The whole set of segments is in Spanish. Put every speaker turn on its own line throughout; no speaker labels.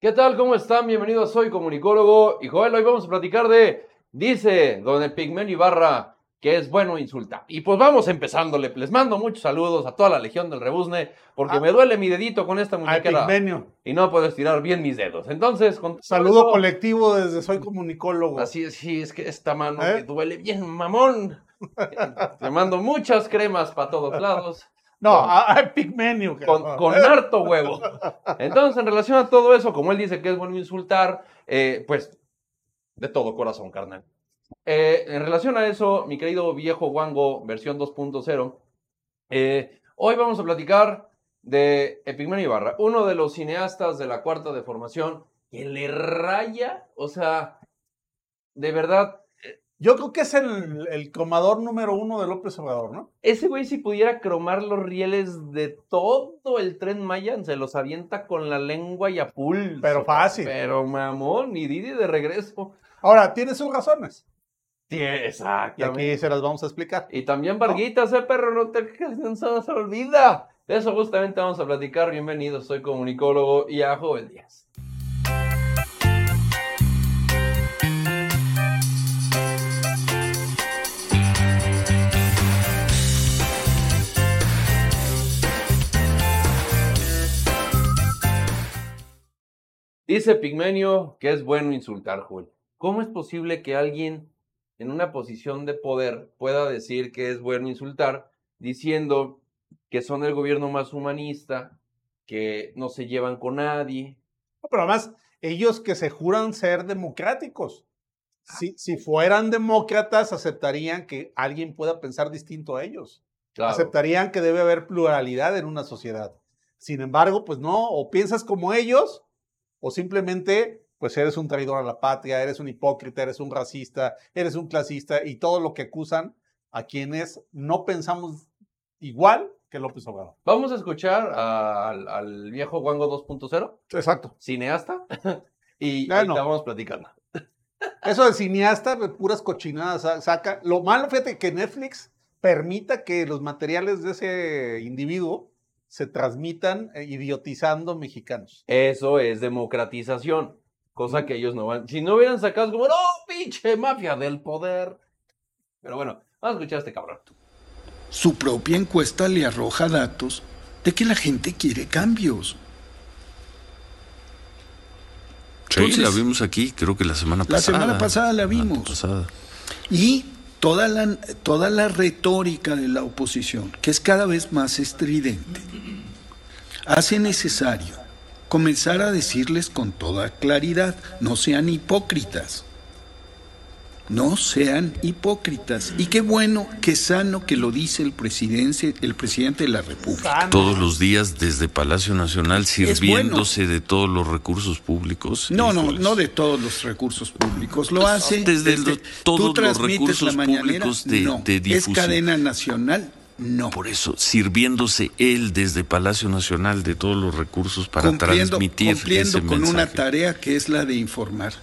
¿Qué tal? ¿Cómo están? Bienvenidos, soy comunicólogo y Joel, hoy vamos a platicar de, dice don Epigmenio Ibarra, que es bueno insultar. Y pues vamos empezándole, les mando muchos saludos a toda la legión del rebuzne, porque
Ah.
me duele mi dedito con esta muñequera y no puedo estirar bien mis dedos. Entonces, con
Saludo
eso-
colectivo desde Soy Comunicólogo.
Así es, sí, es que esta mano
¿Eh?
me duele bien, mamón. Te mando muchas cremas para todos lados.
No, a, a
con,
cabrón.
con harto huevo. Entonces, en relación a todo eso, como él dice que es bueno insultar, eh, pues de todo corazón, carnal. Eh, en relación a eso, mi querido viejo Wango, versión 2.0, eh, hoy vamos a platicar de Epigmenio Ibarra, uno de los cineastas de la cuarta de formación que le raya, o sea, de verdad,
Yo creo que es el, el cromador número uno de López Obrador, ¿no?
Ese güey si pudiera cromar los rieles de todo el tren Maya, se los avienta con la lengua y a pulso.
Pero fácil.
Pero mamón, y Didi de regreso.
Ahora, tiene sus razones.
Sí,
Y
exactamente.
aquí se las vamos a explicar.
Y también Varguitas, eh, perro, no te no se olvida. De eso justamente vamos a platicar. Bienvenidos, soy comunicólogo y a Joven Díaz. Dice Pigmenio que es bueno insultar, Joel. ¿Cómo es posible que alguien en una posición de poder pueda decir que es bueno insultar diciendo que son el gobierno más humanista, que no se llevan con nadie?
Pero además, ellos que se juran ser democráticos. Si, si fueran demócratas, aceptarían que alguien pueda pensar distinto a ellos.
Claro.
Aceptarían que debe haber pluralidad en una sociedad. Sin embargo, pues no, o piensas como ellos, o simplemente, pues eres un traidor a la patria, eres un hipócrita, eres un racista, eres un clasista y todo lo que acusan a quienes no pensamos igual que López Obrador.
Vamos a escuchar a- al, al viejo Wango 2.0,
Exacto.
cineasta, y
Bueno.
ahorita vamos platicando.
Eso de cineasta, de puras cochinadas sa- saca. Lo malo, fíjate, que Netflix permita que los materiales de ese individuo se transmitan eh, idiotizando mexicanos.
Eso es democratización, cosa que ellos no van. Si no hubieran sacado, como, no, pinche mafia del poder. Pero bueno, vamos a escuchar a este cabrón.
Su propia encuesta le arroja datos de que la gente quiere cambios.
Sí,
Entonces,
la vimos aquí, creo que la semana
La
pasada.
semana pasada la vimos.
pasada.
Y toda la, toda la retórica de la oposición, que es cada vez más estridente, hace necesario comenzar a decirles con toda claridad, no sean hipócritas. No sean hipócritas. Y qué bueno, qué sano que lo dice el presidente, el presidente de la República.
Sano.
Todos los días desde Palacio Nacional
bueno.
sirviéndose de todos los recursos públicos.
No, no, no de todos los recursos públicos. Lo hace
Desde los- todos
tú
los
transmites
recursos
la mañanera,
públicos de-
no.
de
Es
difusión.
cadena nacional, no.
Por eso, sirviéndose él desde Palacio Nacional de todos los recursos para
cumpliendo
transmitir
cumpliendo
ese
con una tarea que es la de informar.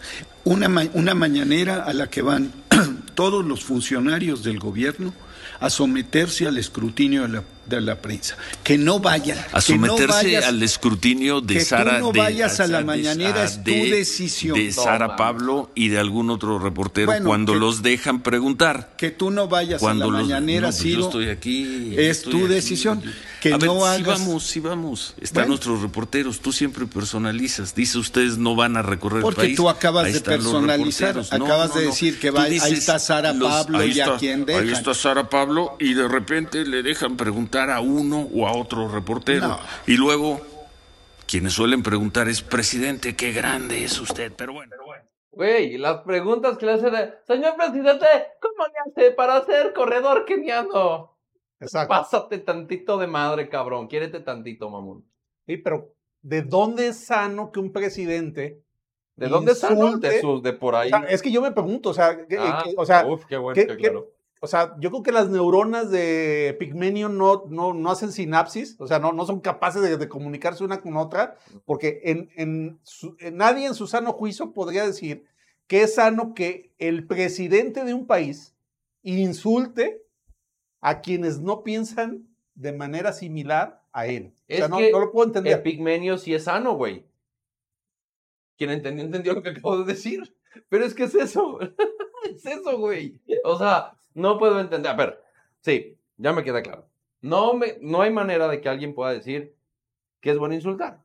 Una, ma- una mañanera a la que van todos los funcionarios del gobierno a someterse al escrutinio de la, de la prensa. Que no vayan.
A
que no
someterse
vayas-
al escrutinio de
que tú
Sara.
no
de-
vayas a la
de-
mañanera, es tu
de-
decisión.
De
No,
Sara. Pablo y de algún otro reportero
Bueno,
cuando
que-
los dejan preguntar.
Que tú no vayas
Cuando
a la
los-
mañanera,
no, pues
Ciro,
yo estoy aquí.
es
estoy
tu
aquí.
decisión. Que
a ver,
no
sí
hagas-
vamos, sí vamos. Están
Bueno.
nuestros reporteros. Tú siempre personalizas. Dice ustedes no van a recorrer
Porque
el país.
tú acabas
Ahí
de
están los
personalizar,
reporteros. No,
acabas
no,
de
no.
decir que
Tú
va- ahí
dices,
está Sara Pablo
ahí
y a
está-
quién
Ahí
dejan.
está Sara Pablo y de repente le dejan preguntar a uno o a otro reportero.
No.
Y luego, quienes suelen preguntar es, presidente, qué grande es usted. Pero bueno.
Güey, las preguntas que le hace de, señor presidente, ¿cómo le hace para ser corredor keniano?
Exacto.
Pásate tantito de madre, cabrón. Quiérete tantito, mamón.
Sí, pero ¿de dónde es sano que un presidente...
¿De dónde?
Insulte.
De sus, de por
O
ahí.
sea, es que yo me pregunto, o sea,
Ah,
que- o sea,
uf, qué bueno,
¿qué-
que
qué-
claro.
O sea, yo creo que las neuronas de Pigmenio no, no, no hacen sinapsis, o sea, no, no son capaces de, de comunicarse una con otra, porque en, en su- en nadie en su sano juicio podría decir que es sano que el presidente de un país insulte a quienes no piensan de manera similar a él. O sea,
Es
no,
que
no lo puedo entender.
El pigmenio sí es sano, güey. Quien entendió, entendió lo que acabo de decir. Pero es que es eso. es eso, güey. O sea, no puedo entender. A ver, sí, ya me queda claro. No, me, no hay manera de que alguien pueda decir que es bueno insultar.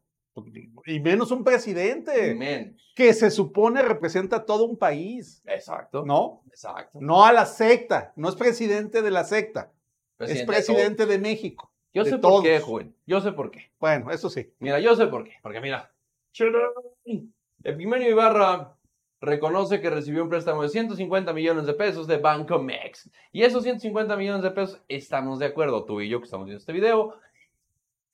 Y menos un presidente
Menos.
que se supone representa a todo un país,
Exacto.
¿no?
Exacto.
No a la secta, no es presidente de la secta, es
de
presidente de México.
todos. Yo
de
sé por qué,
todos.
joven. Yo sé por qué.
Bueno, eso sí.
Mira, yo sé por qué. Porque mira. Epimenio Ibarra reconoce que recibió un préstamo de 150 millones de pesos de Banco Mex. Y esos 150 millones de pesos estamos de acuerdo, tú y yo que estamos viendo este video,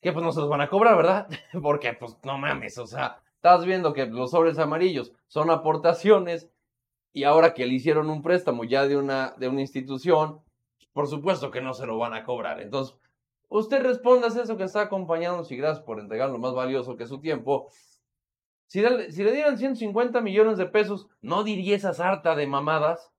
que pues no se los van a cobrar, ¿verdad? Porque pues no mames, o sea, estás viendo que los sobres amarillos son aportaciones y ahora que le hicieron un préstamo ya de una, de una institución, por supuesto que no se lo van a cobrar. Entonces, usted responda a eso que está acompañándonos y gracias por entregar lo más valioso que es su tiempo. Si le, si le dieran 150 millones de pesos, ¿no diría esa sarta de mamadas?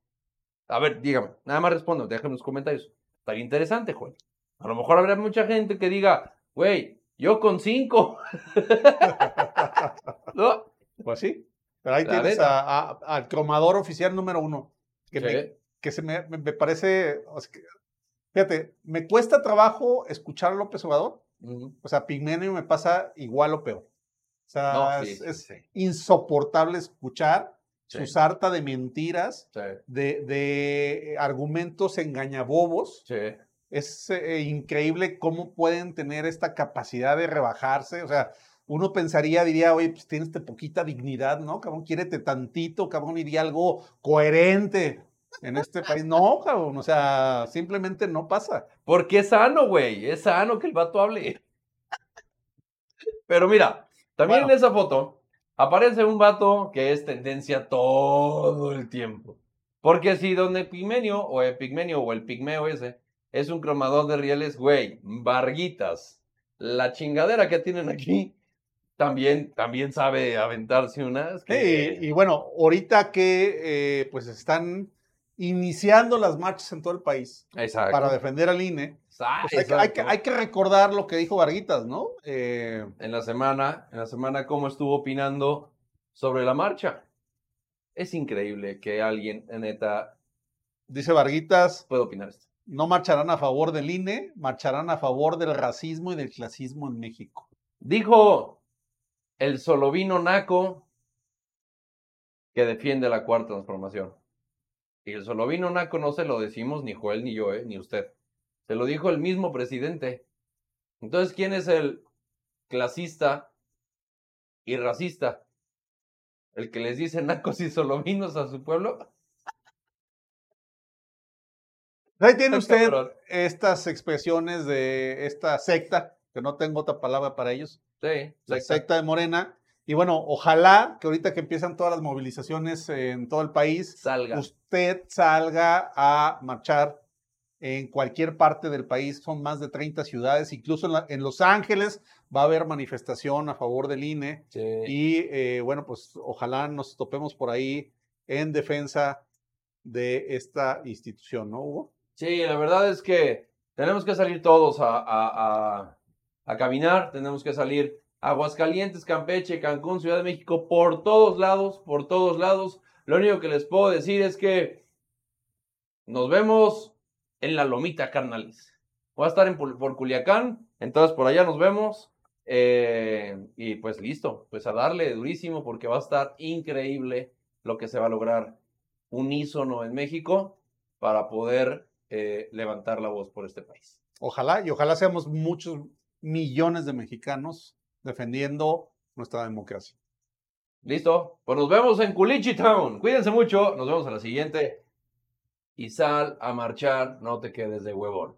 A ver, dígame, nada más respondo, déjame en los comentarios. Estaría interesante, Juan. A lo mejor habrá mucha gente que diga, güey, yo con cinco. ¿No?
Pues sí. Pero ahí
La
tienes
neta.
a- a- al cromador oficial número uno. Que, me, que se me, me- me parece. o sea, que- fíjate, me cuesta trabajo escuchar a López Obrador.
Ujú.
O sea, Pigmenio me pasa igual o peor. O sea,
No, sí,
es, es
sí.
insoportable escuchar
Sí.
su sarta de mentiras, de, de argumentos engañabobos. Es eh, increíble cómo pueden tener esta capacidad de rebajarse. O sea, uno pensaría, diría, oye, pues tienes poquita dignidad, ¿no? Cabrón, quiérete tantito, cabrón, iría algo coherente en este país. No, cabrón, o sea, simplemente no pasa.
Porque es sano, güey. Es sano que el vato hable. Pero mira, también
Bueno.
en esa foto aparece un vato que es tendencia todo el tiempo. Porque si don Epigmenio o Epigmenio o el pigmeo ese es un cromador de rieles, güey, Varguitas, la chingadera que tienen aquí, también, también sabe aventarse unas.
Sí,
que-
y, y bueno, ahorita que eh, pues están iniciando las marchas en todo el país
Exacto.
para defender al INE, pues hay, que- hay que,
exacto.
hay que recordar lo que dijo Varguitas, ¿no? Eh,
en la semana, en la semana cómo estuvo opinando sobre la marcha. Es increíble que alguien, neta,
dice Varguitas,
opinar esto.
no marcharán a favor del INE, marcharán a favor del racismo y del clasismo en México.
Dijo el solovino naco que defiende la cuarta transformación. Y el solovino naco no se lo decimos ni Joel ni yo, ¿eh? ni usted. Se lo dijo el mismo presidente. Entonces, ¿quién es el clasista y racista? ¿El que les dice nacos y solovinos a su pueblo?
Ahí tiene usted
cabrón.
estas expresiones de esta secta, que no tengo otra palabra para ellos,
Sí,
la
secta.
secta de Morena. Y bueno, ojalá que ahorita que empiezan todas las movilizaciones en todo el país,
salga.
usted salga a marchar en cualquier parte del país. Son más de 30 ciudades, incluso en, la- en Los Ángeles va a haber manifestación a favor del INE.
Sí.
Y eh, bueno, pues ojalá nos topemos por ahí en defensa de esta institución, ¿no, Hugo?
Sí, la verdad es que tenemos que salir todos a, a, a, a caminar, tenemos que salir a Aguascalientes, Campeche, Cancún, Ciudad de México, por todos lados, por todos lados. Lo único que les puedo decir es que nos vemos en la lomita, carnales. Voy a estar en, por Culiacán, entonces por allá nos vemos. eh, y pues listo, pues a darle durísimo porque va a estar increíble lo que se va a lograr unísono en México para poder eh, levantar la voz por este país.
Ojalá, y ojalá seamos muchos millones de mexicanos defendiendo nuestra democracia.
¿Listo? Pues nos vemos en Culichi Town. Cuídense mucho, nos vemos a la siguiente. Y sal a marchar, no te quedes de huevón.